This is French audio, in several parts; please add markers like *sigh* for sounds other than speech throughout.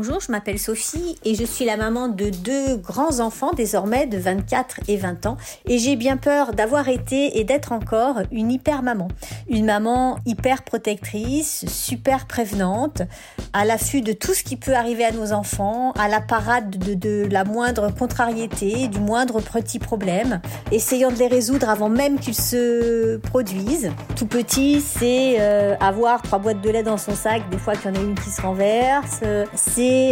Bonjour, je m'appelle Sophie et je suis la maman de deux grands enfants désormais de 24 et 20 ans et j'ai bien peur d'avoir été et d'être encore une hyper maman. Une maman hyper protectrice, super prévenante, à l'affût de tout ce qui peut arriver à nos enfants, à la parade de, la moindre contrariété, du moindre petit problème, essayant de les résoudre avant même qu'ils se produisent. Tout petit, c'est euh, avoir trois boîtes de lait dans son sac, des fois qu'il y en a une qui se renverse,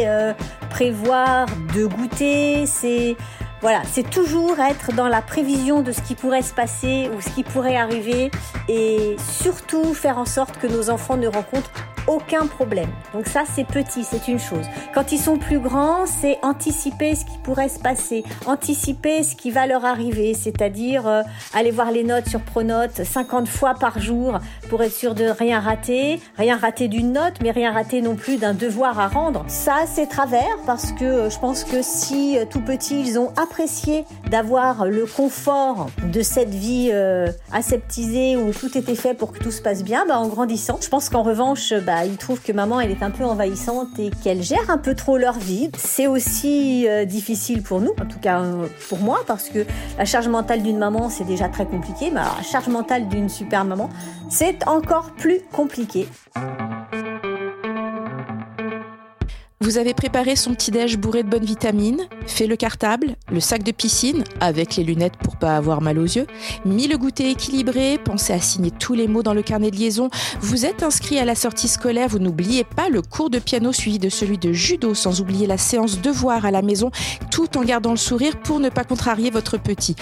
euh, prévoir de goûter, c'est voilà, c'est toujours être dans la prévision de ce qui pourrait se passer ou ce qui pourrait arriver et surtout faire en sorte que nos enfants ne rencontrent aucun problème. Donc ça, c'est petit, c'est une chose. Quand ils sont plus grands, c'est anticiper ce qui pourrait se passer, anticiper ce qui va leur arriver, c'est-à-dire euh, aller voir les notes sur Pronote 50 fois par jour pour être sûr de rien rater, rien rater d'une note, mais rien rater non plus d'un devoir à rendre. Ça, c'est travers parce que euh, je pense que si euh, tout petit, ils ont apprécié d'avoir le confort de cette vie aseptisée où tout était fait pour que tout se passe bien, bah, en grandissant, je pense qu'en revanche, bah, bah, ils trouvent que maman, elle est un peu envahissante et qu'elle gère un peu trop leur vie. C'est aussi euh, difficile pour nous, en tout cas euh, pour moi, parce que la charge mentale d'une maman, c'est déjà très compliqué, mais la charge mentale d'une super maman, c'est encore plus compliqué. Vous avez préparé son petit-déj bourré de bonnes vitamines, fait le cartable, le sac de piscine, avec les lunettes pour pas avoir mal aux yeux, mis le goûter équilibré, pensez à signer tous les mots dans le carnet de liaison, vous êtes inscrit à la sortie scolaire, vous n'oubliez pas le cours de piano suivi de celui de judo, sans oublier la séance devoir à la maison, tout en gardant le sourire pour ne pas contrarier votre petit.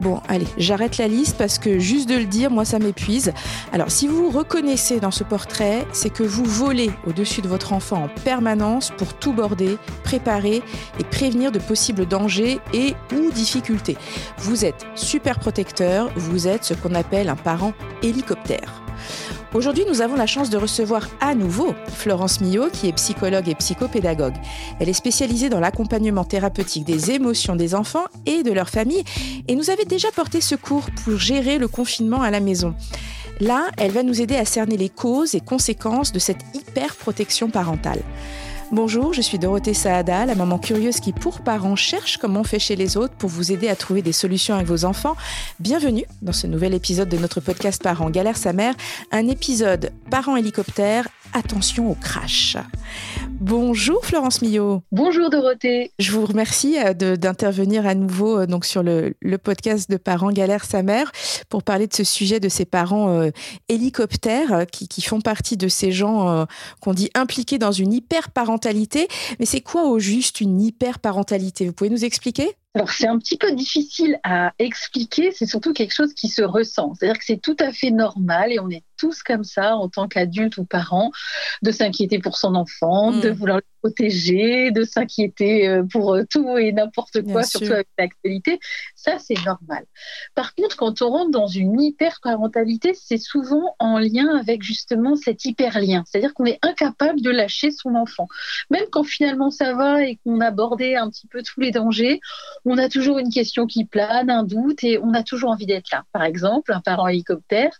Bon, allez, j'arrête la liste parce que juste de le dire, moi ça m'épuise. Alors si vous vous reconnaissez dans ce portrait, c'est que vous volez au-dessus de votre enfant en permanence pour tout border, préparer et prévenir de possibles dangers et ou difficultés. Vous êtes super protecteur, vous êtes ce qu'on appelle un parent hélicoptère. Aujourd'hui, nous avons la chance de recevoir à nouveau Florence Millot, qui est psychologue et psychopédagogue. Elle est spécialisée dans l'accompagnement thérapeutique des émotions des enfants et de leur famille et nous avait déjà porté secours pour gérer le confinement à la maison. Là, elle va nous aider à cerner les causes et conséquences de cette hyper protection parentale. Bonjour, je suis Dorothée Saada, la maman curieuse qui, pour parents, cherche comment on fait chez les autres pour vous aider à trouver des solutions avec vos enfants. Bienvenue dans ce nouvel épisode de notre podcast Parents galère sa mère, un épisode Parents hélicoptère attention au crash. Bonjour Florence Millot. Bonjour Dorothée. Je vous remercie euh, d'intervenir à nouveau euh, donc sur le, podcast de Parents galère sa mère pour parler de ce sujet de ces parents euh, hélicoptères qui, font partie de ces gens qu'on dit impliqués dans une hyper-parentalité. Mais c'est quoi au juste une hyper-parentalité? Vous pouvez nous expliquer? Alors c'est un petit peu difficile à expliquer, c'est surtout quelque chose qui se ressent. C'est-à-dire que c'est tout à fait normal et on est tous comme ça en tant qu'adultes ou parents de s'inquiéter pour son enfant, de hmm. vouloir le protéger, de s'inquiéter euh, pour euh, tout et n'importe quoi, surtout avec l'actualité. Ça, c'est normal. Par contre, quand on rentre dans une hyper-parentalité, c'est souvent en lien avec justement cet hyper-lien. C'est-à-dire qu'on est incapable de lâcher son enfant. Même quand finalement ça va et qu'on a abordé un petit peu tous les dangers, on a toujours une question qui plane, un doute et on a toujours envie d'être là. Par exemple, un parent hélicoptère,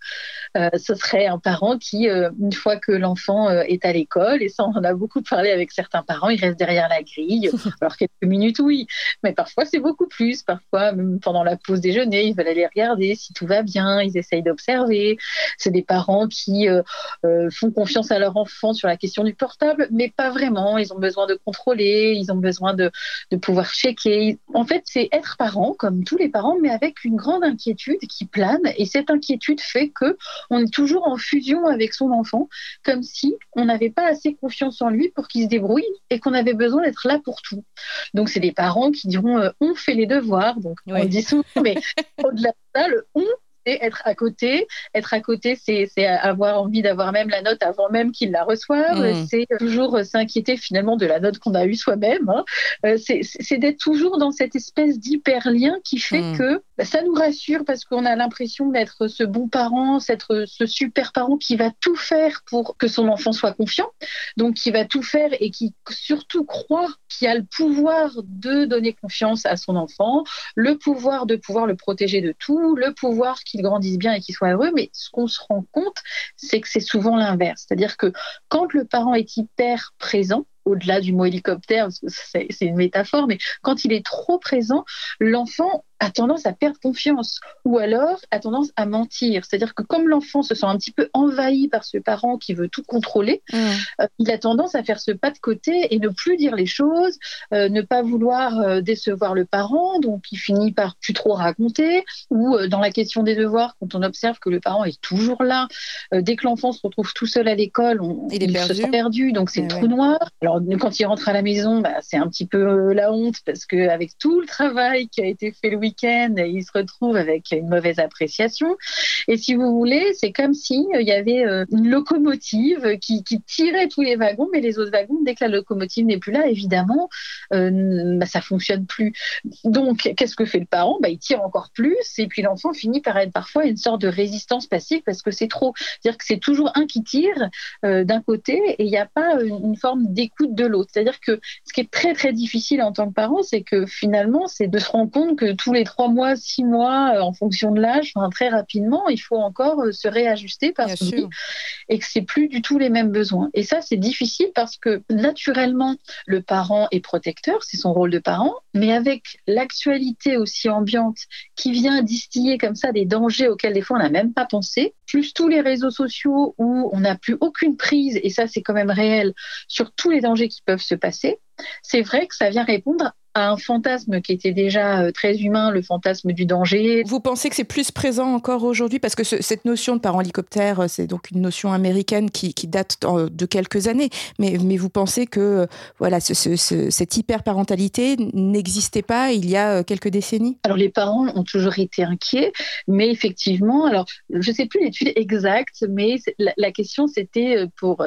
euh, ce serait un parent qui, une fois que l'enfant est à l'école, et ça on en a beaucoup parlé avec certains parents, ils restent derrière la grille. *laughs* Alors quelques minutes, oui, mais parfois c'est beaucoup plus. Parfois, même pendant la pause déjeuner, ils veulent aller regarder si tout va bien. Ils essayent d'observer. C'est des parents qui euh, euh, font confiance à leur enfant sur la question du portable, mais pas vraiment. Ils ont besoin de contrôler. Ils ont besoin de, de pouvoir checker. En fait, c'est être parent comme tous les parents, mais avec une grande inquiétude qui plane. Et cette inquiétude fait que on est toujours en fusion avec son enfant, comme si on n'avait pas assez confiance en lui pour qu'il se débrouille et qu'on avait besoin d'être là pour tout. Donc, c'est des parents qui diront euh, on fait les devoirs. Donc, on dit souvent, mais *laughs* au-delà de ça, le on être à côté. Être à côté, c'est avoir envie d'avoir même la note avant même qu'ils la reçoivent. Mm. C'est toujours s'inquiéter finalement de la note qu'on a eue soi-même. Hein. Euh, c'est d'être toujours dans cette espèce d'hyper-lien qui fait mm. que bah, ça nous rassure parce qu'on a l'impression d'être ce bon parent, être ce super parent qui va tout faire pour que son enfant soit confiant. Donc, qui va tout faire et qui surtout croit qu'il a le pouvoir de donner confiance à son enfant, le pouvoir de pouvoir le protéger de tout, le pouvoir qu'il grandisse bien et qu'il soit heureux. Mais ce qu'on se rend compte, c'est que c'est souvent l'inverse. C'est-à-dire que quand le parent est hyper présent, au-delà du mot hélicoptère, c'est une métaphore, mais quand il est trop présent, l'enfant a tendance à perdre confiance ou alors a tendance à mentir. C'est-à-dire que comme l'enfant se sent un petit peu envahi par ce parent qui veut tout contrôler, mmh. euh, il a tendance à faire ce pas de côté et ne plus dire les choses, euh, ne pas vouloir euh, décevoir le parent, donc il finit par plus trop raconter, ou dans la question des devoirs, quand on observe que le parent est toujours là, dès que l'enfant se retrouve tout seul à l'école, il, se sent perdu, donc c'est eh trou noir. Alors quand il rentre à la maison, bah, c'est un petit peu la honte parce qu'avec tout le travail qui a été fait le week-end, il se retrouve avec une mauvaise appréciation. Et si vous voulez, c'est comme si il y avait une locomotive qui, tirait tous les wagons, mais les autres wagons, dès que la locomotive n'est plus là, évidemment, euh, bah, ça fonctionne plus. Donc, qu'est-ce que fait le parent? Bah, Il tire encore plus, et puis l'enfant finit par être parfois une sorte de résistance passive parce que c'est trop. C'est-à-dire que c'est toujours un qui tire euh, d'un côté et il n'y a pas une forme d'écoute de l'autre. C'est-à-dire que ce qui est très très difficile en tant que parent, c'est que finalement, c'est de se rendre compte que tous les trois mois, six mois, euh, en fonction de l'âge, enfin, très rapidement, il faut encore se réajuster parce que et que c'est plus du tout les mêmes besoins. Et ça, c'est difficile parce que naturellement, le parent est protecteur, c'est son rôle de parent, mais avec l'actualité aussi ambiante qui vient distiller comme ça des dangers auxquels des fois on n'a même pas pensé, plus tous les réseaux sociaux où on n'a plus aucune prise, et ça c'est quand même réel, sur tous les dangers qui peuvent se passer, c'est vrai que ça vient répondre à un fantasme qui était déjà euh, très humain, le fantasme du danger. Vous pensez que c'est plus présent encore aujourd'hui? Parce que cette notion de parent hélicoptère, euh, c'est donc une notion américaine qui, date de quelques années. Mais, mais vous pensez que euh, voilà, ce, cette hyperparentalité n'existait pas il y a quelques décennies? Alors les parents ont toujours été inquiets, mais effectivement, alors je ne sais plus l'étude exacte, mais la, question c'était pour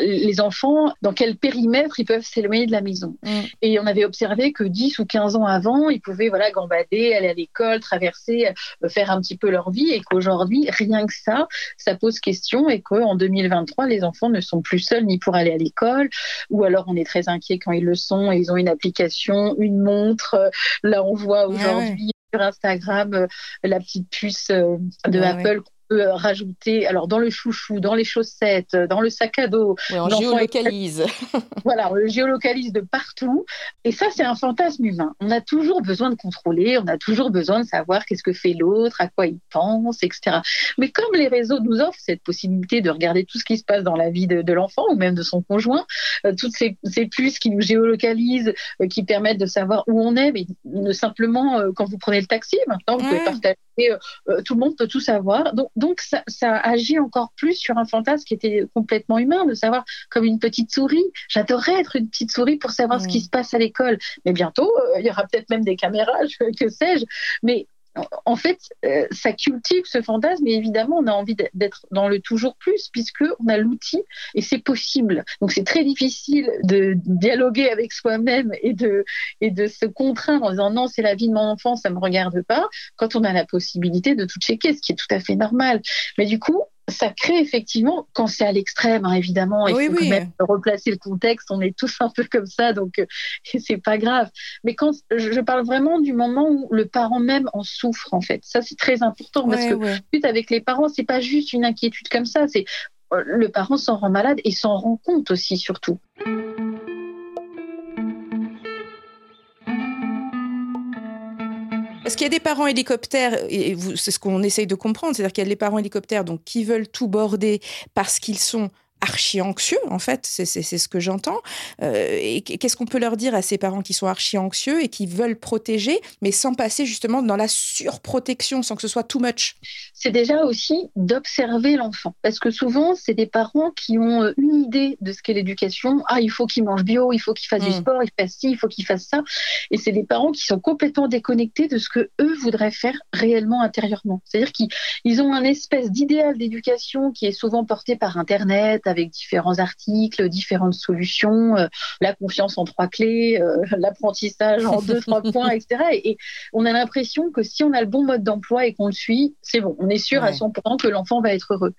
les enfants, dans quel périmètre ils peuvent s'éloigner de la maison. Mm. Et on avait observé que 10 ou 15 ans avant, ils pouvaient voilà gambader, aller à l'école, traverser, euh, faire un petit peu leur vie et qu'aujourd'hui, rien que ça, ça pose question et qu'en 2023, les enfants ne sont plus seuls ni pour aller à l'école ou alors on est très inquiet quand ils le sont et ils ont une application, une montre. Là, on voit ah aujourd'hui sur Instagram euh, la petite puce euh, de Apple euh, rajouter, alors dans le chouchou, dans les chaussettes, dans le sac à dos. on géolocalise. voilà, on le géolocalise de partout. Et ça, c'est un fantasme humain. On a toujours besoin de contrôler, on a toujours besoin de savoir qu'est-ce que fait l'autre, à quoi il pense, etc. Mais comme les réseaux nous offrent cette possibilité de regarder tout ce qui se passe dans la vie de, l'enfant ou même de son conjoint, euh, toutes ces, puces qui nous géolocalisent, euh, qui permettent de savoir où on est, mais ne simplement quand vous prenez le taxi, maintenant, vous pouvez partager, tout le monde peut tout savoir. Donc, donc ça, agit encore plus sur un fantasme qui était complètement humain, de savoir comme une petite souris. J'adorerais être une petite souris pour savoir ce qui se passe à l'école. Mais bientôt, euh, il y aura peut-être même des caméras, que sais-je. Mais en fait, euh, ça cultive ce fantasme et évidemment, on a envie d'être dans le toujours plus puisque on a l'outil et c'est possible. Donc, c'est très difficile de dialoguer avec soi-même et de, et de se contraindre en disant non, c'est la vie de mon enfant, ça me regarde pas, quand on a la possibilité de tout checker, ce qui est tout à fait normal. Mais du coup, ça crée effectivement, quand c'est à l'extrême, hein, évidemment, il faut quand même replacer le contexte, on est tous *laughs* un peu comme ça, donc euh, *laughs* c'est pas grave. Mais quand je parle vraiment du moment où le parent même en souffre, en fait, ça c'est très important parce que avec les parents, c'est pas juste une inquiétude comme ça, c'est euh, le parent s'en rend malade et s'en rend compte aussi surtout. Parce qu'il y a des parents hélicoptères, et c'est ce qu'on essaye de comprendre, c'est-à-dire qu'il y a des parents hélicoptères donc, qui veulent tout border parce qu'ils sont archi anxieux, en fait, c'est ce que j'entends. Euh, et qu'est-ce qu'on peut leur dire à ces parents qui sont archi anxieux et qui veulent protéger, mais sans passer justement dans la surprotection, sans que ce soit too much? C'est déjà aussi d'observer l'enfant, parce que souvent, c'est des parents qui ont euh, une idée de ce qu'est l'éducation. Ah, il faut qu'il mange bio, il faut qu'il fasse du mm. sport, il fasse ci, il faut qu'il fasse ça. Et c'est des parents qui sont complètement déconnectés de ce que eux voudraient faire réellement intérieurement. C'est-à-dire qu'ils ont un espèce d'idéal d'éducation qui est souvent porté par Internet, avec différents articles, différentes solutions, euh, la confiance en trois clés, euh, *laughs* l'apprentissage en deux, trois *laughs* points, etc. Et, on a l'impression que si on a le bon mode d'emploi et qu'on le suit, c'est bon, on est sûr à 100% que l'enfant va être heureux.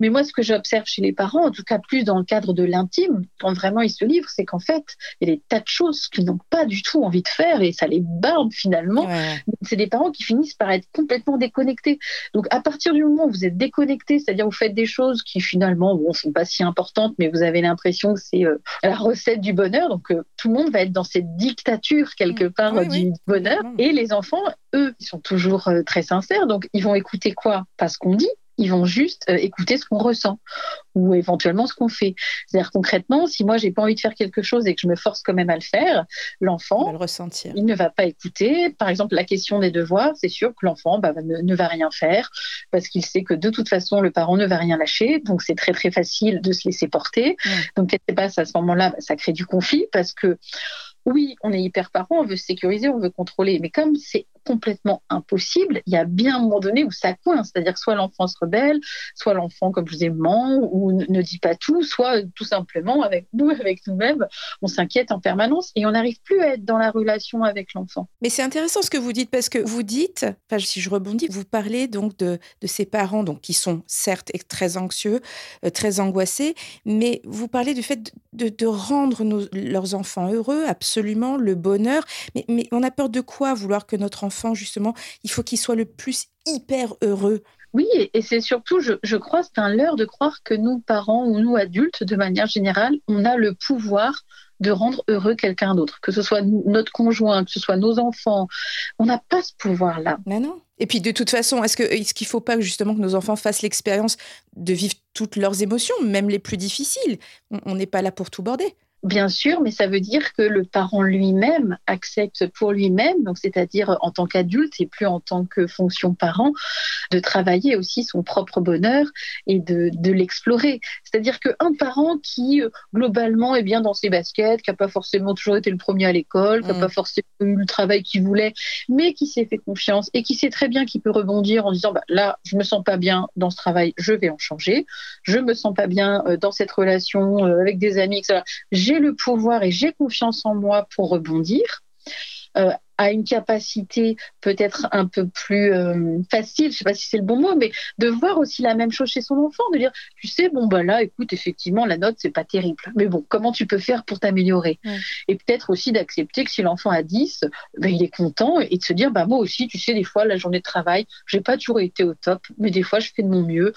Mais moi, ce que j'observe chez les parents, en tout cas plus dans le cadre de l'intime, quand vraiment ils se livrent, c'est qu'en fait, il y a des tas de choses qu'ils n'ont pas du tout envie de faire et ça les barbe finalement. C'est des parents qui finissent par être complètement déconnectés. Donc à partir du moment où vous êtes déconnecté, c'est-à-dire vous faites des choses qui finalement bon, sont pas si importante, mais vous avez l'impression que c'est euh, la recette du bonheur. Donc euh, tout le monde va être dans cette dictature quelque mm. part du bonheur. Et les enfants, eux, ils sont toujours très sincères, donc ils vont écouter quoi? Pas ce qu'on dit, ils vont juste euh, écouter ce qu'on ressent ou éventuellement ce qu'on fait. C'est-à-dire concrètement, si moi j'ai pas envie de faire quelque chose et que je me force quand même à le faire, l'enfant, il ne va pas écouter. Par exemple, la question des devoirs, c'est sûr que l'enfant bah, ne, va rien faire parce qu'il sait que de toute façon le parent ne va rien lâcher, donc c'est très très facile de se laisser porter. Donc qu'est-ce qui se passe à ce moment-là bah, Ça crée du conflit parce que oui, on est hyper parent, on veut sécuriser, on veut contrôler, mais comme c'est complètement impossible, il y a bien un moment donné où ça coince, c'est-à-dire soit l'enfant se rebelle, soit l'enfant, comme je vous ai ment ou ne dit pas tout, soit tout simplement avec nous, *laughs* avec nous-mêmes, on s'inquiète en permanence et on n'arrive plus à être dans la relation avec l'enfant. Mais c'est intéressant ce que vous dites parce que vous dites, enfin, si je rebondis, vous parlez donc de, de ces parents donc qui sont certes très anxieux, euh, très angoissés, mais vous parlez du fait de, de, rendre leurs enfants heureux, absolument le bonheur. Mais, mais on a peur de quoi vouloir que notre enfant justement, il faut qu'il soit le plus hyper heureux. Oui, et c'est surtout, je, je crois, c'est un leurre de croire que nous, parents ou nous, adultes, de manière générale, on a le pouvoir de rendre heureux quelqu'un d'autre, que ce soit notre conjoint, que ce soit nos enfants. On n'a pas ce pouvoir-là. Mais non. Et puis de toute façon, est-ce qu'il est qu'il ne faut pas justement que nos enfants fassent l'expérience de vivre toutes leurs émotions, même les plus difficiles? On n'est pas là pour tout border. Bien sûr, mais ça veut dire que le parent lui-même accepte pour lui-même, donc c'est-à-dire en tant qu'adulte et plus en tant que fonction parent, de travailler aussi son propre bonheur et de, de l'explorer. C'est-à-dire qu'un parent qui globalement est bien dans ses baskets, qui n'a pas forcément toujours été le premier à l'école, qui n'a mm. pas forcément eu le travail qu'il voulait, mais qui s'est fait confiance et qui sait très bien qu'il peut rebondir en disant bah, là, je me sens pas bien dans ce travail, je vais en changer. Je me sens pas bien euh, dans cette relation euh, avec des amis, etc j'ai le pouvoir et j'ai confiance en moi pour rebondir. Euh, à une capacité peut-être un peu plus euh, facile, je sais pas si c'est le bon mot, mais de voir aussi la même chose chez son enfant, de dire, tu sais, bon bah là, écoute, effectivement, la note c'est pas terrible, mais bon, comment tu peux faire pour t'améliorer? Et peut-être aussi d'accepter que si l'enfant a 10, ben, il est content et de se dire, bah moi aussi, tu sais, des fois la journée de travail, j'ai pas toujours été au top, mais des fois je fais de mon mieux.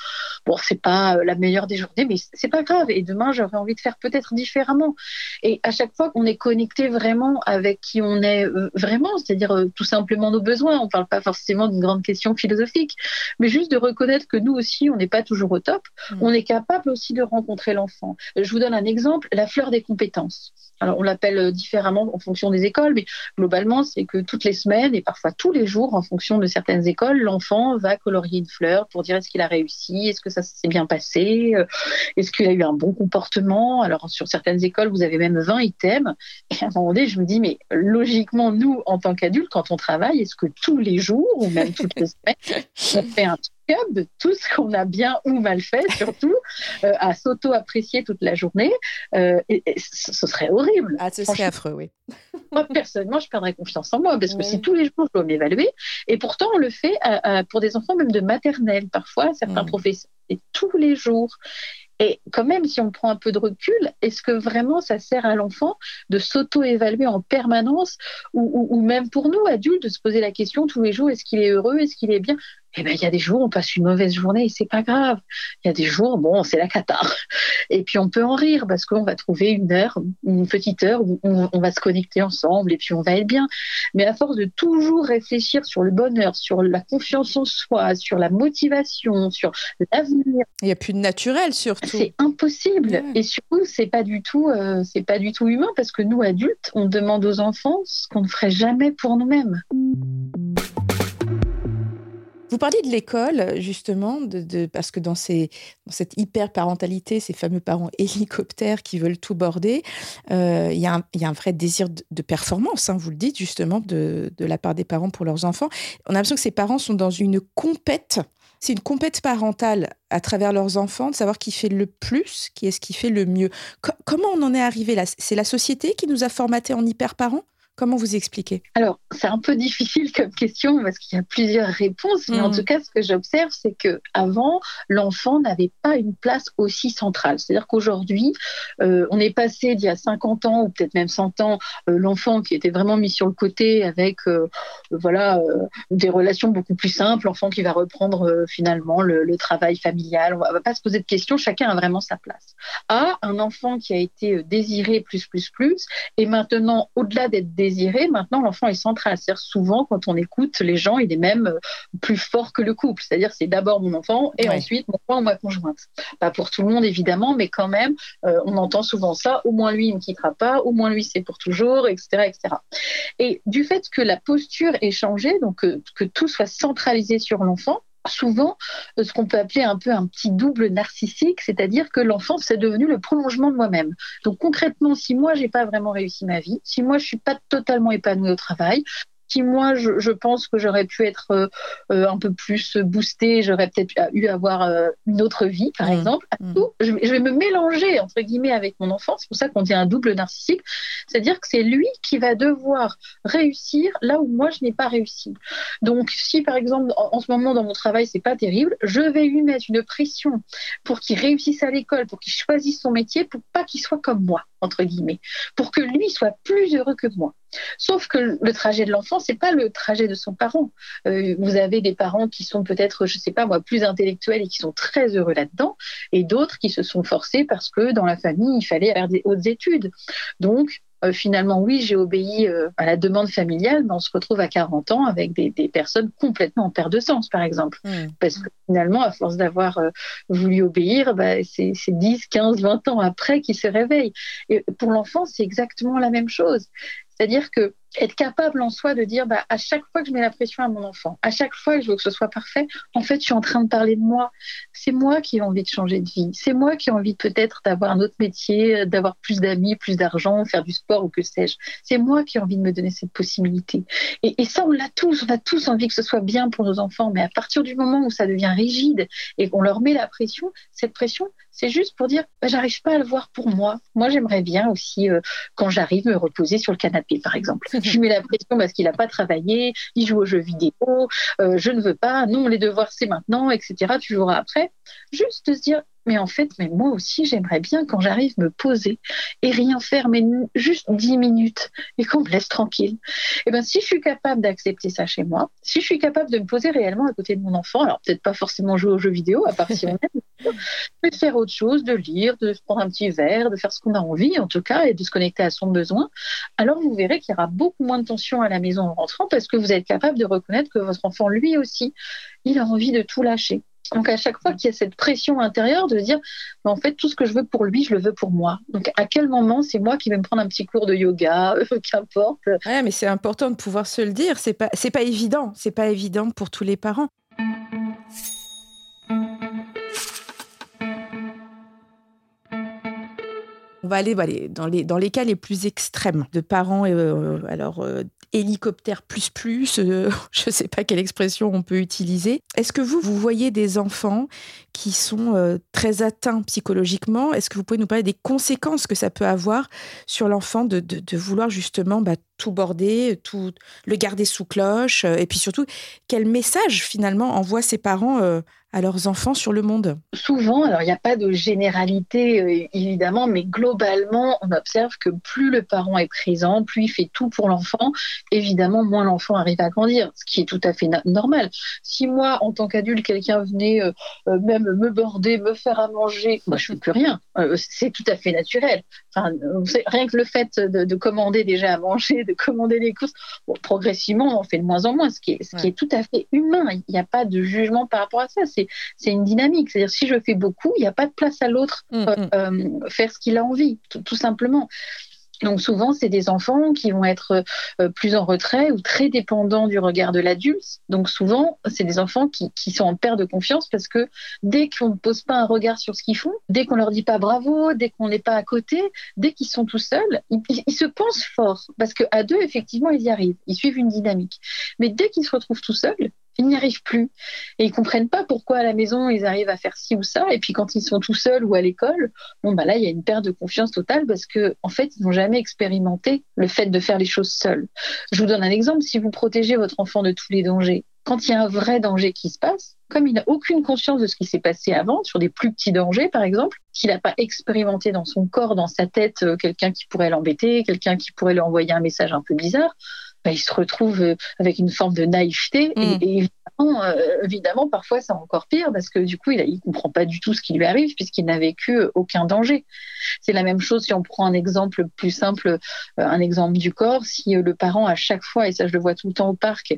Bon, c'est pas euh, la meilleure des journées, mais c'est pas grave. Et demain, j'aurais envie de faire peut-être différemment. Et à chaque fois qu'on est connecté vraiment avec qui on est euh, vraiment c'est-à-dire euh, tout simplement nos besoins. On ne parle pas forcément d'une grande question philosophique, mais juste de reconnaître que nous aussi, on n'est pas toujours au top. Mm. On est capable aussi de rencontrer l'enfant. Je vous donne un exemple, la fleur des compétences. Alors on l'appelle euh, différemment en fonction des écoles, mais globalement, c'est que toutes les semaines et parfois tous les jours, en fonction de certaines écoles, l'enfant va colorier une fleur pour dire est-ce qu'il a réussi, est-ce que ça s'est bien passé, euh, est-ce qu'il a eu un bon comportement. Alors sur certaines écoles, vous avez même 20 items. Et à un moment donné, je me dis, mais logiquement, nous, en tant qu'adulte, quand on travaille, est-ce que tous les jours ou même toutes les semaines, on fait un truc de tout ce qu'on a bien ou mal fait, surtout, euh, à s'auto-apprécier toute la journée. Euh, et, ce serait horrible. Ah, ce serait affreux, oui. moi, personnellement, je perdrais confiance en moi parce que si tous les jours, je dois m'évaluer, et pourtant, on le fait pour des enfants même de maternelle, parfois, certains mmh. professeurs, et tous les jours. Et quand même, si on prend un peu de recul, est-ce que vraiment ça sert à l'enfant de s'auto-évaluer en permanence ou, même pour nous, adultes, de se poser la question tous les jours, est-ce qu'il est heureux, est-ce qu'il est bien? Eh ben, il y a des jours, on passe une mauvaise journée et c'est pas grave. Il y a des jours, bon, c'est la cata. *laughs* Et puis, on peut en rire parce qu'on va trouver une heure, une petite heure où on va se connecter ensemble et puis on va être bien. Mais à force de toujours réfléchir sur le bonheur, sur la confiance en soi, sur la motivation, sur l'avenir. Il n'y a plus de naturel, surtout. C'est impossible. Et surtout, c'est pas du tout, euh, c'est pas du tout humain parce que nous, adultes, on demande aux enfants ce qu'on ne ferait jamais pour nous-mêmes. Vous parliez de l'école, justement, parce que dans cette hyper-parentalité, ces fameux parents *laughs* hélicoptères qui veulent tout border, euh, il y, a un vrai désir de, performance, hein, vous le dites, justement, de, la part des parents pour leurs enfants. On a l'impression que ces parents sont dans une compète. C'est une compète parentale à travers leurs enfants, de savoir qui fait le plus, qui est-ce qui fait le mieux. comment on en est arrivé là? C'est la société qui nous a formatés en hyper-parents? Comment vous expliquez? Alors, c'est un peu difficile comme question parce qu'il y a plusieurs réponses, mais en mm. tout cas, ce que j'observe, c'est que avant, l'enfant n'avait pas une place aussi centrale. C'est-à-dire qu'aujourd'hui, euh, on est passé d'il y a 50 ans ou peut-être même 100 ans, euh, l'enfant qui était vraiment mis sur le côté avec euh, voilà des relations beaucoup plus simples, l'enfant qui va reprendre finalement le, travail familial. On va, va pas se poser de questions, chacun a vraiment sa place. À un enfant qui a été désiré plus plus plus et maintenant au-delà d'être désiré, maintenant l'enfant est central. C'est-à-dire souvent quand on écoute les gens, il est même plus fort que le couple. C'est-à-dire c'est d'abord mon enfant et ensuite mon ou ma conjointe. Pas pour tout le monde évidemment, mais quand même, euh, on entend souvent ça. Au moins lui, il ne quittera pas. Au moins lui, c'est pour toujours, etc., etc. Et du fait que la posture ait changé, donc que, que tout soit centralisé sur l'enfant, souvent euh, ce qu'on peut appeler un peu un petit double narcissique, c'est-à-dire que l'enfant c'est devenu le prolongement de moi-même. Donc concrètement, si moi j'ai pas vraiment réussi ma vie, si moi je suis pas totalement épanouie au travail, si moi je, je pense que j'aurais pu être euh, euh, un peu plus boostée, j'aurais peut-être eu à avoir euh, une autre vie, par mmh. exemple, mmh. je, je, vais me mélanger entre guillemets avec mon enfant. C'est pour ça qu'on dit un double narcissique, c'est-à-dire que c'est lui qui va devoir réussir là où moi je n'ai pas réussi. Donc, si par exemple en, ce moment dans mon travail c'est pas terrible, je vais lui mettre une pression pour qu'il réussisse à l'école, pour qu'il choisisse son métier, pour pas qu'il soit comme moi entre guillemets, pour que lui soit plus heureux que moi. Sauf que le trajet de l'enfant, c'est pas le trajet de son parent. Euh, vous avez des parents qui sont peut-être, je sais pas moi, plus intellectuels et qui sont très heureux là-dedans, et d'autres qui se sont forcés parce que dans la famille, il fallait faire des hautes études. Donc, euh, finalement, oui, j'ai obéi euh, à la demande familiale, mais on se retrouve à 40 ans avec des, personnes complètement en perte de sens, par exemple. Hmm. Parce que finalement, à force d'avoir euh, voulu obéir, bah, c'est 10, 15, 20 ans après qu'ils se réveillent. Et pour l'enfant, c'est exactement la même chose. C'est-à-dire que être capable en soi de dire bah, à chaque fois que je mets la pression à mon enfant, à chaque fois que je veux que ce soit parfait, en fait, je suis en train de parler de moi. C'est moi qui ai envie de changer de vie. C'est moi qui ai envie peut-être d'avoir un autre métier, d'avoir plus d'amis, plus d'argent, faire du sport ou que sais-je. C'est moi qui ai envie de me donner cette possibilité. Et, et ça, on l'a tous. On a tous envie que ce soit bien pour nos enfants. Mais à partir du moment où ça devient rigide et qu'on leur met la pression, cette pression, c'est juste pour dire bah, j'arrive pas à le voir pour moi. Moi, j'aimerais bien aussi, euh, quand j'arrive, me reposer sur le canapé, par exemple. *laughs* je mets la pression parce qu'il n'a pas travaillé, il joue aux jeux vidéo, euh, je ne veux pas, non, les devoirs c'est maintenant, etc. Tu joueras après. Juste se dire, mais en fait, mais moi aussi, j'aimerais bien quand j'arrive me poser et rien faire, mais juste dix minutes et qu'on me laisse tranquille. Et eh ben, si je suis capable d'accepter ça chez moi, si je suis capable de me poser réellement à côté de mon enfant, alors peut-être pas forcément jouer aux jeux vidéo, à part si on aime, *laughs* mais de faire autre chose, de lire, de prendre un petit verre, de faire ce qu'on a envie, en tout cas, et de se connecter à son besoin, alors vous verrez qu'il y aura beaucoup moins de tension à la maison en rentrant parce que vous êtes capable de reconnaître que votre enfant, lui aussi, il a envie de tout lâcher. Donc à chaque fois qu'il y a cette pression intérieure de dire, en fait, tout ce que je veux pour lui, je le veux pour moi. Donc à quel moment c'est moi qui vais me prendre un petit cours de yoga, *laughs* qu'importe. Ouais, mais c'est important de pouvoir se le dire. C'est pas, c'est pas évident. C'est pas évident pour tous les parents. On va aller, dans, les, dans les cas les plus extrêmes de parents, euh, alors euh, hélicoptère plus plus, euh, *laughs* je ne sais pas quelle expression on peut utiliser. Est-ce que vous, vous voyez des enfants qui sont très atteints psychologiquement? Est-ce que vous pouvez nous parler des conséquences que ça peut avoir sur l'enfant de, de, vouloir justement bah, tout border, tout le garder sous cloche Et puis surtout, quel message finalement envoient ses parents à leurs enfants sur le monde Souvent, alors il n'y a pas de généralité euh, évidemment, mais globalement, on observe que plus le parent est présent, plus il fait tout pour l'enfant, évidemment, moins l'enfant arrive à grandir, ce qui est tout à fait normal. Si moi, en tant qu'adulte, quelqu'un venait euh, euh, même me border, me faire à manger, moi je ne fais plus rien. c'est tout à fait naturel. Enfin, rien que le fait de, commander déjà à manger, de commander les courses, progressivement, on fait de moins en moins, ce qui est, ce qui est tout à fait humain. Il n'y a pas de jugement par rapport à ça. C'est c'est une dynamique. C'est-à-dire, si je fais beaucoup, il n'y a pas de place à l'autre mm, euh, mm. Euh, faire ce qu'il a envie, tout, simplement. Donc souvent, c'est des enfants qui vont être euh, plus en retrait ou très dépendants du regard de l'adulte. Donc souvent, c'est des enfants qui, sont en perte de confiance parce que dès qu'on ne pose pas un regard sur ce qu'ils font, dès qu'on leur dit pas bravo, dès qu'on n'est pas à côté, dès qu'ils sont tout seuls, ils, ils, se pensent forts parce qu'à deux, effectivement, ils y arrivent. Ils suivent une dynamique. Mais dès qu'ils se retrouvent tout seuls, Ils n'y arrivent plus. Et ils comprennent pas pourquoi à la maison ils arrivent à faire ci ou ça. Et puis quand ils sont tout seuls ou à l'école, bon, bah là, il y a une perte de confiance totale parce que, en fait, ils n'ont jamais expérimenté le fait de faire les choses seuls. Je vous donne un exemple. Si vous protégez votre enfant de tous les dangers, quand il y a un vrai danger qui se passe, comme il n'a aucune conscience de ce qui s'est passé avant, sur des plus petits dangers par exemple, s'il n'a pas expérimenté dans son corps, dans sa tête, euh, quelqu'un qui pourrait l'embêter, quelqu'un qui pourrait lui envoyer un message un peu bizarre, bah, il se retrouve euh, avec une forme de naïveté. Et, mm. évidemment, euh, évidemment, parfois, c'est encore pire parce que du coup, il ne comprend pas du tout ce qui lui arrive puisqu'il n'a vécu aucun danger. C'est la même chose si on prend un exemple plus simple, un exemple du corps. Si le parent, à chaque fois, et ça je le vois tout le temps au parc,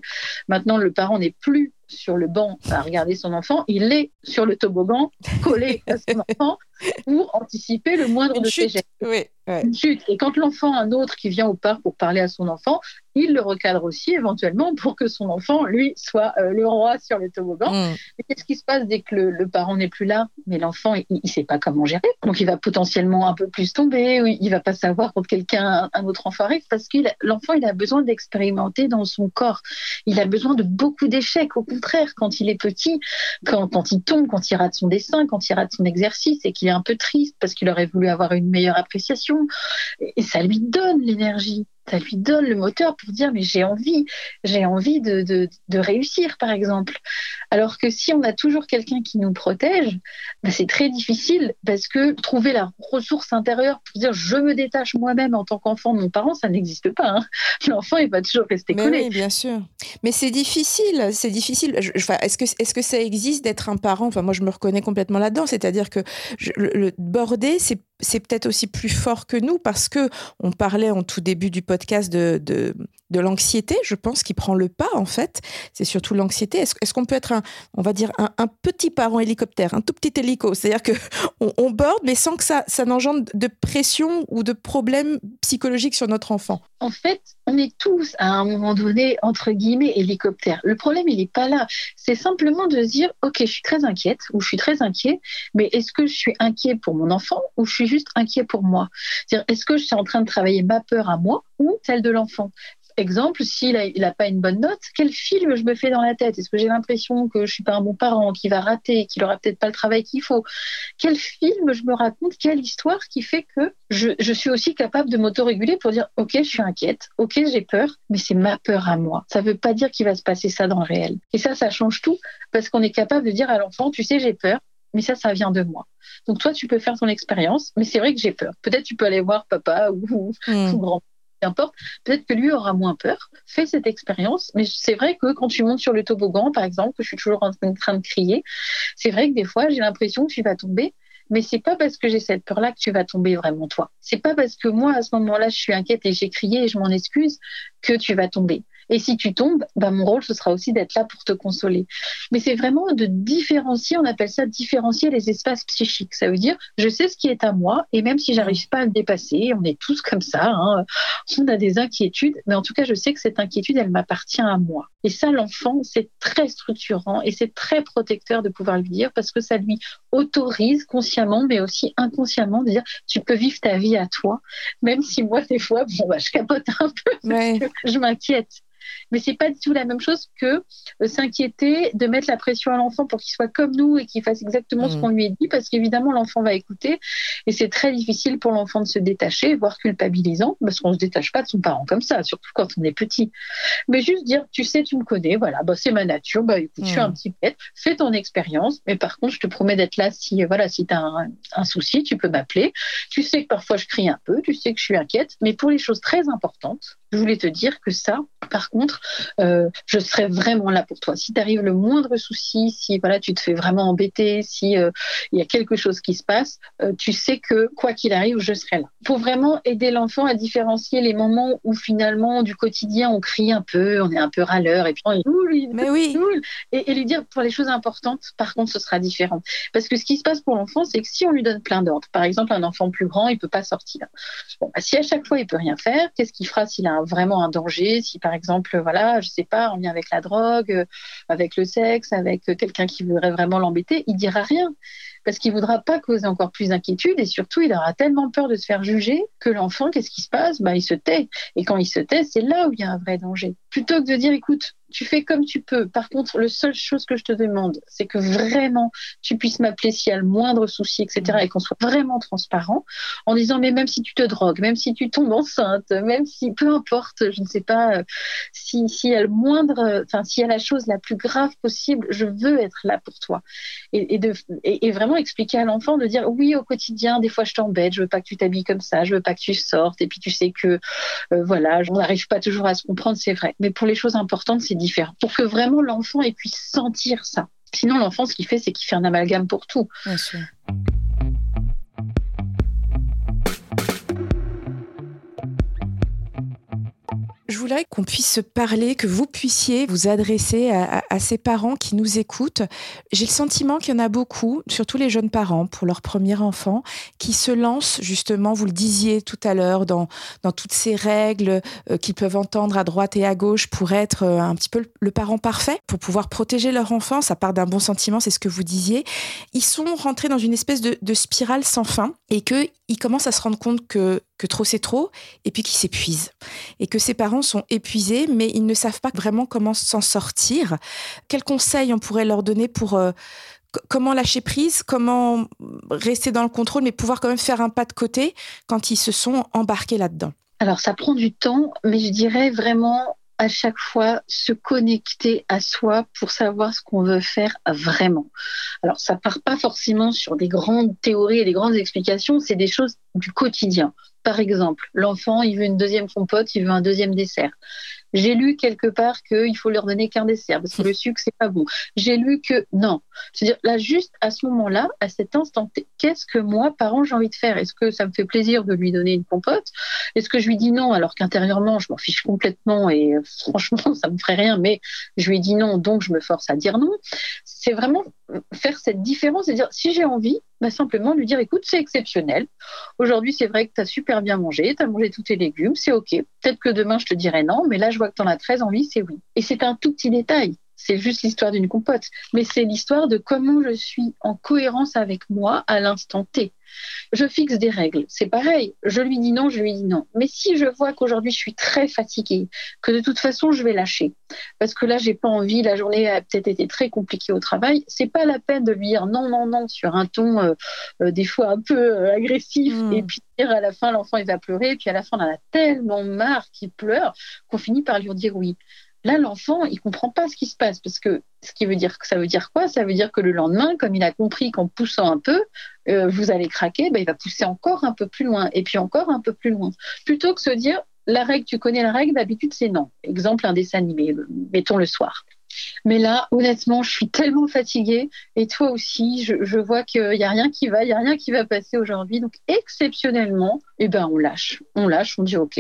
maintenant le parent n'est plus sur le banc à regarder son enfant, il est sur le toboggan collé à son *laughs* enfant pour anticiper le moindre de ses gestes. Oui, chute. Et quand l'enfant, un autre qui vient au parc pour parler à son enfant, il le recadre aussi éventuellement pour que son enfant, lui, soit euh, le roi sur le toboggan. Mm. qu'est-ce qui se passe dès que le, parent n'est plus là? Mais l'enfant, il ne sait pas comment gérer. Donc il va potentiellement un peu plus tomber, ou il va pas savoir quand quelqu'un, un autre enfant arrive, parce que l'enfant, il a besoin d'expérimenter dans son corps. Il a besoin de beaucoup d'échecs. Au contraire, quand il est petit, quand, il tombe, quand il rate son dessin, quand il rate son exercice et qu'il est un peu triste parce qu'il aurait voulu avoir une meilleure appréciation, et ça lui donne l'énergie ça lui donne le moteur pour dire mais j'ai envie, j'ai envie de, de, réussir par exemple. Alors que si on a toujours quelqu'un qui nous protège, bah, c'est très difficile parce que trouver la ressource intérieure pour dire je me détache moi-même en tant qu'enfant de mon parent, ça n'existe pas. Hein. L'enfant il va toujours rester collé. Oui, bien sûr. Mais c'est difficile, c'est difficile. est-ce que est-ce que ça existe d'être un parent? Enfin moi je me reconnais complètement là-dedans, c'est-à-dire que le, le border c'est c'est peut-être aussi plus fort que nous parce que on parlait en tout début du podcast de, de, de l'anxiété, je pense, qui prend le pas en fait. C'est surtout l'anxiété. Est-ce, qu'on peut être un, on va dire un, petit parent hélicoptère, un tout petit hélico, c'est-à-dire que *laughs* on, borde mais sans que ça, n'engendre de pression ou de problèmes psychologiques sur notre enfant. En fait, on est tous à un moment donné entre guillemets hélicoptère. Le problème, il n'est pas là. C'est simplement de dire, ok, je suis très inquiète ou je suis très inquiet, mais est-ce que je suis inquiet pour mon enfant ou je suis juste inquiet pour moi? Est-ce que je suis en train de travailler ma peur à moi ou celle de l'enfant? Exemple, s'il n'a pas une bonne note, quel film je me fais dans la tête? Est-ce que j'ai l'impression que je suis pas un bon parent, qui va rater, qu'il aura peut-être pas le travail qu'il faut? Quel film je me raconte? Quelle histoire qui fait que je, je suis aussi capable de m'autoréguler pour dire ok, je suis inquiète, ok, j'ai peur, mais c'est ma peur à moi. Ça veut pas dire qu'il va se passer ça dans le réel. Et ça, ça change tout parce qu'on est capable de dire à l'enfant, tu sais, j'ai peur, mais ça, ça vient de moi. Donc toi, tu peux faire ton expérience, mais c'est vrai que j'ai peur. Peut-être tu peux aller voir papa ou, hmm. grand importe, peut-être que lui aura moins peur, fais cette expérience, mais c'est vrai que quand tu montes sur le toboggan, par exemple, que je suis toujours en train de crier, c'est vrai que des fois, j'ai l'impression que tu vas tomber, mais c'est pas parce que j'ai cette peur-là que tu vas tomber vraiment toi. C'est pas parce que moi, à ce moment-là, je suis inquiète et j'ai crié et je m'en excuse que tu vas tomber. Et si tu tombes, bah, mon rôle, ce sera aussi d'être là pour te consoler. Mais c'est vraiment de différencier, on appelle ça différencier les espaces psychiques. Ça veut dire, je sais ce qui est à moi, et même si j'arrive pas à le dépasser, on est tous comme ça, hein, on a des inquiétudes, mais en tout cas, je sais que cette inquiétude, elle m'appartient à moi. Et ça, l'enfant, c'est très structurant et c'est très protecteur de pouvoir lui dire parce que ça lui autorise consciemment, mais aussi inconsciemment, de dire tu peux vivre ta vie à toi, même si moi, des fois, bon, bah, je capote un peu, je m'inquiète. Mais c'est pas du tout la même chose que euh, s'inquiéter de mettre la pression à l'enfant pour qu'il soit comme nous et qu'il fasse exactement ce mm. qu'on lui a dit, parce qu'évidemment l'enfant va écouter et c'est très difficile pour l'enfant de se détacher, voire culpabilisant, parce qu'on se détache pas de son parent comme ça, surtout quand on est petit. Mais juste dire, tu sais, tu me connais, voilà, bah, c'est ma nature, bah écoute, je suis un mm. petit bête, fais ton expérience, mais par contre, je te promets d'être là si, voilà, si tu as un, un souci, tu peux m'appeler. Tu sais que parfois je crie un peu, tu sais que je suis inquiète, mais pour les choses très importantes, je voulais te dire que ça, par contre, euh, je serai vraiment là pour toi. Si t'arrive le moindre souci, si voilà, tu te fais vraiment embêter, si euh, il y a quelque chose qui se passe, euh, tu sais que quoi qu'il arrive, je serai là. Pour vraiment aider l'enfant à différencier les moments où finalement du quotidien on crie un peu, on est un peu râleur et puis on est mais oui, et, et, lui dire pour les choses importantes, par contre, ce sera différent. Parce que ce qui se passe pour l'enfant, c'est que si on lui donne plein d'ordres, par exemple un enfant plus grand, il peut pas sortir. Bon, bah, si à chaque fois il peut rien faire, qu'est-ce qu'il fera s'il a vraiment un danger, si par exemple, voilà, je sais pas, en lien avec la drogue, euh, avec le sexe, avec quelqu'un qui voudrait vraiment l'embêter, il dira rien parce qu'il voudra pas causer encore plus d'inquiétude et surtout il aura tellement peur de se faire juger que l'enfant, qu'est-ce qui se passe? Bah, Il se tait. Et quand il se tait, c'est là où il y a un vrai danger. plutôt que de dire, écoute, tu fais comme tu peux. Par contre, la seule chose que je te demande, c'est que vraiment tu puisses m'appeler s'il y a le moindre souci, etc. et qu'on soit vraiment transparent en disant, mais même si tu te drogues, même si tu tombes enceinte, même si, peu importe, je ne sais pas, euh, si, si y a le moindre, enfin, s'il y a la chose la plus grave possible, je veux être là pour toi. Et, et de, et, vraiment expliquer à l'enfant de dire, oui, au quotidien, des fois je t'embête, je veux pas que tu t'habilles comme ça, je veux pas que tu sortes, et puis tu sais que, euh, voilà, on n'arrive pas toujours à se comprendre, c'est vrai. Mais pour les choses importantes, c'est différent. Pour que vraiment l'enfant puisse sentir ça. Sinon, l'enfant, ce qu'il fait, c'est qu'il fait un amalgame pour tout. Qu'on puisse se parler, que vous puissiez vous adresser à, ces parents qui nous écoutent. J'ai le sentiment qu'il y en a beaucoup, surtout les jeunes parents pour leur premier enfant, qui se lancent justement, vous le disiez tout à l'heure, dans, toutes ces règles euh, qu'ils peuvent entendre à droite et à gauche pour être euh, un petit peu le, parent parfait, pour pouvoir protéger leur enfant. Ça part d'un bon sentiment, c'est ce que vous disiez. Ils sont rentrés dans une espèce de spirale sans fin et qu'ils commencent à se rendre compte que que trop c'est trop, et puis qu'ils s'épuisent. Et que ces parents sont épuisés, mais ils ne savent pas vraiment comment s'en sortir. Quels conseils on pourrait leur donner pour euh, comment lâcher prise, comment rester dans le contrôle, mais pouvoir quand même faire un pas de côté quand ils se sont embarqués là-dedans? Alors ça prend du temps, mais je dirais vraiment à chaque fois se connecter à soi pour savoir ce qu'on veut faire vraiment. Alors ça part pas forcément sur des grandes théories et des grandes explications, c'est des choses du quotidien. Par exemple, l'enfant, il veut une deuxième compote, il veut un deuxième dessert. J'ai lu quelque part qu'il faut leur donner qu'un dessert parce que le sucre c'est pas bon. J'ai lu que non. C'est-à-dire là juste à ce moment-là, à cet instant, qu'est-ce que moi, parent, j'ai envie de faire? Est-ce que ça me fait plaisir de lui donner une compote? Est-ce que je lui dis non alors qu'intérieurement je m'en fiche complètement et euh, *laughs* franchement ça me ferait rien, mais je lui dis non donc je me force à dire non? C'est vraiment faire cette différence, c'est dire si j'ai envie, bah, simplement lui dire écoute, c'est exceptionnel. Aujourd'hui, c'est vrai que tu as super bien mangé, tu as mangé tous tes légumes, c'est OK. Peut-être que demain, je te dirai non, mais là, je vois que tu en as très envie, c'est oui. Et c'est un tout petit détail. C'est juste l'histoire d'une compote, mais c'est l'histoire de comment je suis en cohérence avec moi à l'instant T. Je fixe des règles. C'est pareil. Je lui dis non, je lui dis non. Mais si je vois qu'aujourd'hui je suis très fatiguée, que de toute façon je vais lâcher, parce que là j'ai pas envie, la journée a peut-être été très compliquée au travail, c'est pas la peine de lui dire non, non, non sur un ton euh, euh, des fois un peu euh, agressif hmm. et puis à la fin l'enfant il va pleurer et puis à la fin on en a tellement marre qu'il pleure qu'on finit par lui dire oui. Là, l'enfant, il comprend pas ce qui se passe parce que ce qui veut dire ça veut dire quoi? Ça veut dire que le lendemain, comme il a compris qu'en poussant un peu, euh, vous allez craquer, ben, il va pousser encore un peu plus loin et puis encore un peu plus loin. Plutôt que se dire la règle, tu connais la règle, d'habitude c'est non. Exemple, un dessin animé, mettons le soir. Mais là, honnêtement, je suis tellement fatiguée. Et toi aussi, je, vois qu'il n'y a rien qui va, il n'y a rien qui va passer aujourd'hui. Donc, exceptionnellement, eh ben, on lâche. On lâche, on dit OK.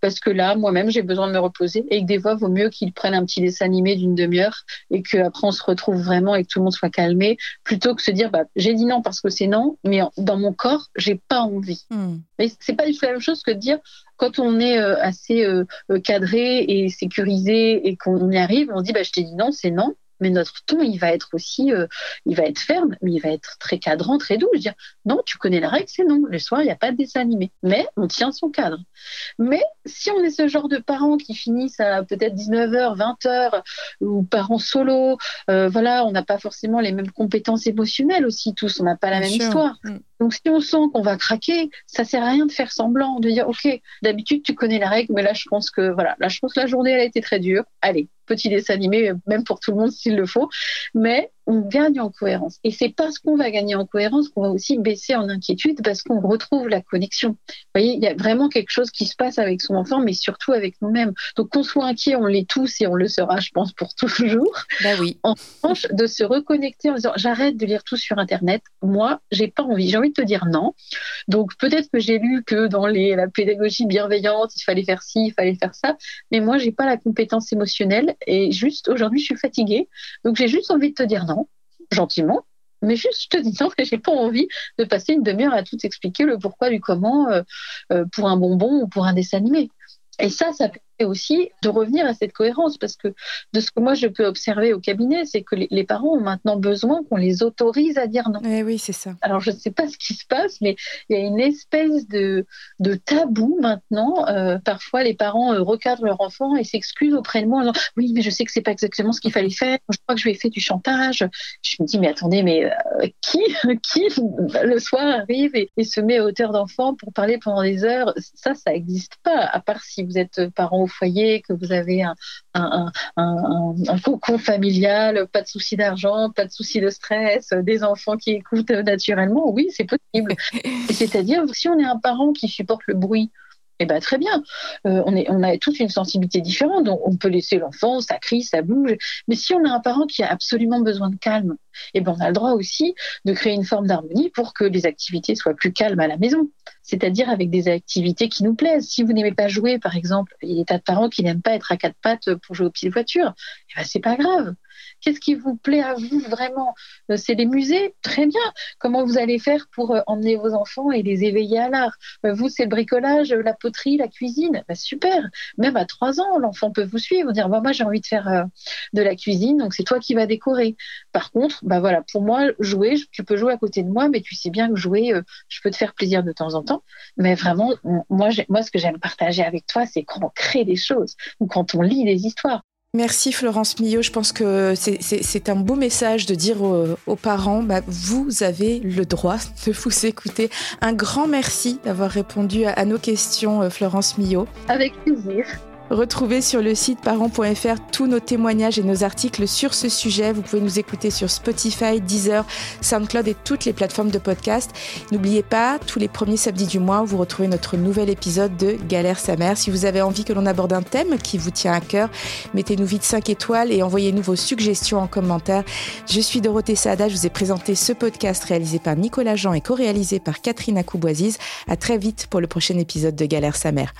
Parce que là, moi-même, j'ai besoin de me reposer. Et que des fois, il vaut mieux qu'ils prennent un petit dessin animé d'une demi-heure et qu'après, on se retrouve vraiment et que tout le monde soit calmé, plutôt que se dire, bah, j'ai dit non parce que c'est non, mais dans mon corps, j'ai pas envie. Hmm. Mais c'est pas du tout la même chose que de dire, quand on est euh, assez euh, euh, cadré et sécurisé et qu'on y arrive, on dit bah, je t'ai dit non, c'est non mais notre ton, il va être aussi, euh, il va être ferme, mais il va être très cadrant, très doux. Je veux dire, non, tu connais la règle, c'est non. Le soir, il n'y a pas de dessin animé. Mais on tient son cadre. Mais si on est ce genre de parents qui finissent à peut-être 19h, 20h, ou parents solo, euh, voilà, on n'a pas forcément les mêmes compétences émotionnelles aussi, tous. On n'a pas la même histoire. Mm. Donc, si on sent qu'on va craquer, ça sert à rien de faire semblant, de dire, OK, d'habitude, tu connais la règle, mais là, je pense que, voilà, là, je pense que la journée, elle a été très dure. Allez, petit dessin animé, même pour tout le monde s'il le faut. Mais on gagne en cohérence. Et c'est parce qu'on va gagner en cohérence qu'on va aussi baisser en inquiétude parce qu'on retrouve la connexion. Vous voyez, il y a vraiment quelque chose qui se passe avec son enfant, mais surtout avec nous-mêmes. Donc qu'on soit inquiet, on l'est tous et on le sera, je pense, pour toujours. Bah oui. En revanche, de se reconnecter en disant j'arrête de lire tout sur Internet. Moi, j'ai pas envie. J'ai envie de te dire non. Donc peut-être que j'ai lu que dans les, la pédagogie bienveillante, il fallait faire ci, il fallait faire ça. Mais moi, j'ai pas la compétence émotionnelle et juste aujourd'hui, je suis fatiguée. Donc j'ai juste envie de te dire non gentiment, mais juste te dis non, j'ai pas envie de passer une demi-heure à tout expliquer le pourquoi du comment euh, euh, pour un bonbon ou pour un dessin animé. Et ça, ça peut aussi de revenir à cette cohérence parce que de ce que moi je peux observer au cabinet, c'est que les, parents ont maintenant besoin qu'on les autorise à dire non. Eh oui, c'est ça. Alors je ne sais pas ce qui se passe, mais il y a une espèce de, de tabou maintenant. Euh, parfois, les parents euh, recadrent leur enfant et s'excusent auprès de moi en disant oui, mais je sais que c'est pas exactement ce qu'il fallait faire. Je crois que je lui ai fait du chantage. Je me dis mais attendez, mais euh, qui *laughs* qui le soir arrive et, se met à hauteur d'enfant pour parler pendant des heures? Ça, ça n'existe pas. À part si vous êtes parent au foyer, que vous avez un, un, un, un cocon familial, pas de souci d'argent, pas de souci de stress, des enfants qui écoutent naturellement, oui, c'est possible. *laughs* C'est-à-dire, si on est un parent qui supporte le bruit, eh ben, très bien. Euh, on, a tous une sensibilité différente, donc on peut laisser l'enfant, ça crie, ça bouge. Mais si on a un parent qui a absolument besoin de calme, eh ben, on a le droit aussi de créer une forme d'harmonie pour que les activités soient plus calmes à la maison. C'est-à-dire avec des activités qui nous plaisent. Si vous n'aimez pas jouer, par exemple, il y a des tas de parents qui n'aiment pas être à quatre pattes pour jouer au pied de voiture, eh ben, c'est pas grave. Qu'est-ce qui vous plaît à vous vraiment euh, C'est les musées Très bien. Comment vous allez faire pour euh, emmener vos enfants et les éveiller à l'art euh, Vous, c'est le bricolage, la poterie, la cuisine bah, Super. Même à trois ans, l'enfant peut vous suivre, dire bah, Moi, j'ai envie de faire de la cuisine, donc c'est toi qui vas décorer. Par contre, bah, voilà, pour moi, jouer, tu peux jouer à côté de moi, mais tu sais bien que jouer, je peux te faire plaisir de temps en temps. Mais vraiment, moi, moi ce que j'aime partager avec toi, c'est quand on crée des choses ou quand on lit des histoires. Merci Florence Millot. Je pense que c'est un beau message de dire aux, parents, bah, vous avez le droit de *laughs* vous écouter. Un grand merci d'avoir répondu à, nos questions, euh, Florence Millot. Avec plaisir. Retrouvez sur le site parents.fr tous nos témoignages et nos articles sur ce sujet. Vous pouvez nous écouter sur Spotify, Deezer, SoundCloud et toutes les plateformes de podcast. N'oubliez pas, tous les premiers samedis du mois, vous retrouvez notre nouvel épisode de Galère sa mère. Si vous avez envie que l'on aborde un thème qui vous tient à cœur, mettez-nous vite 5 étoiles et envoyez-nous vos suggestions en commentaire. Je suis Dorothée Sada, je vous ai présenté ce podcast réalisé par Nicolas Jean et co-réalisé par Catherine Akouboisiz. À très vite pour le prochain épisode de Galère sa mère.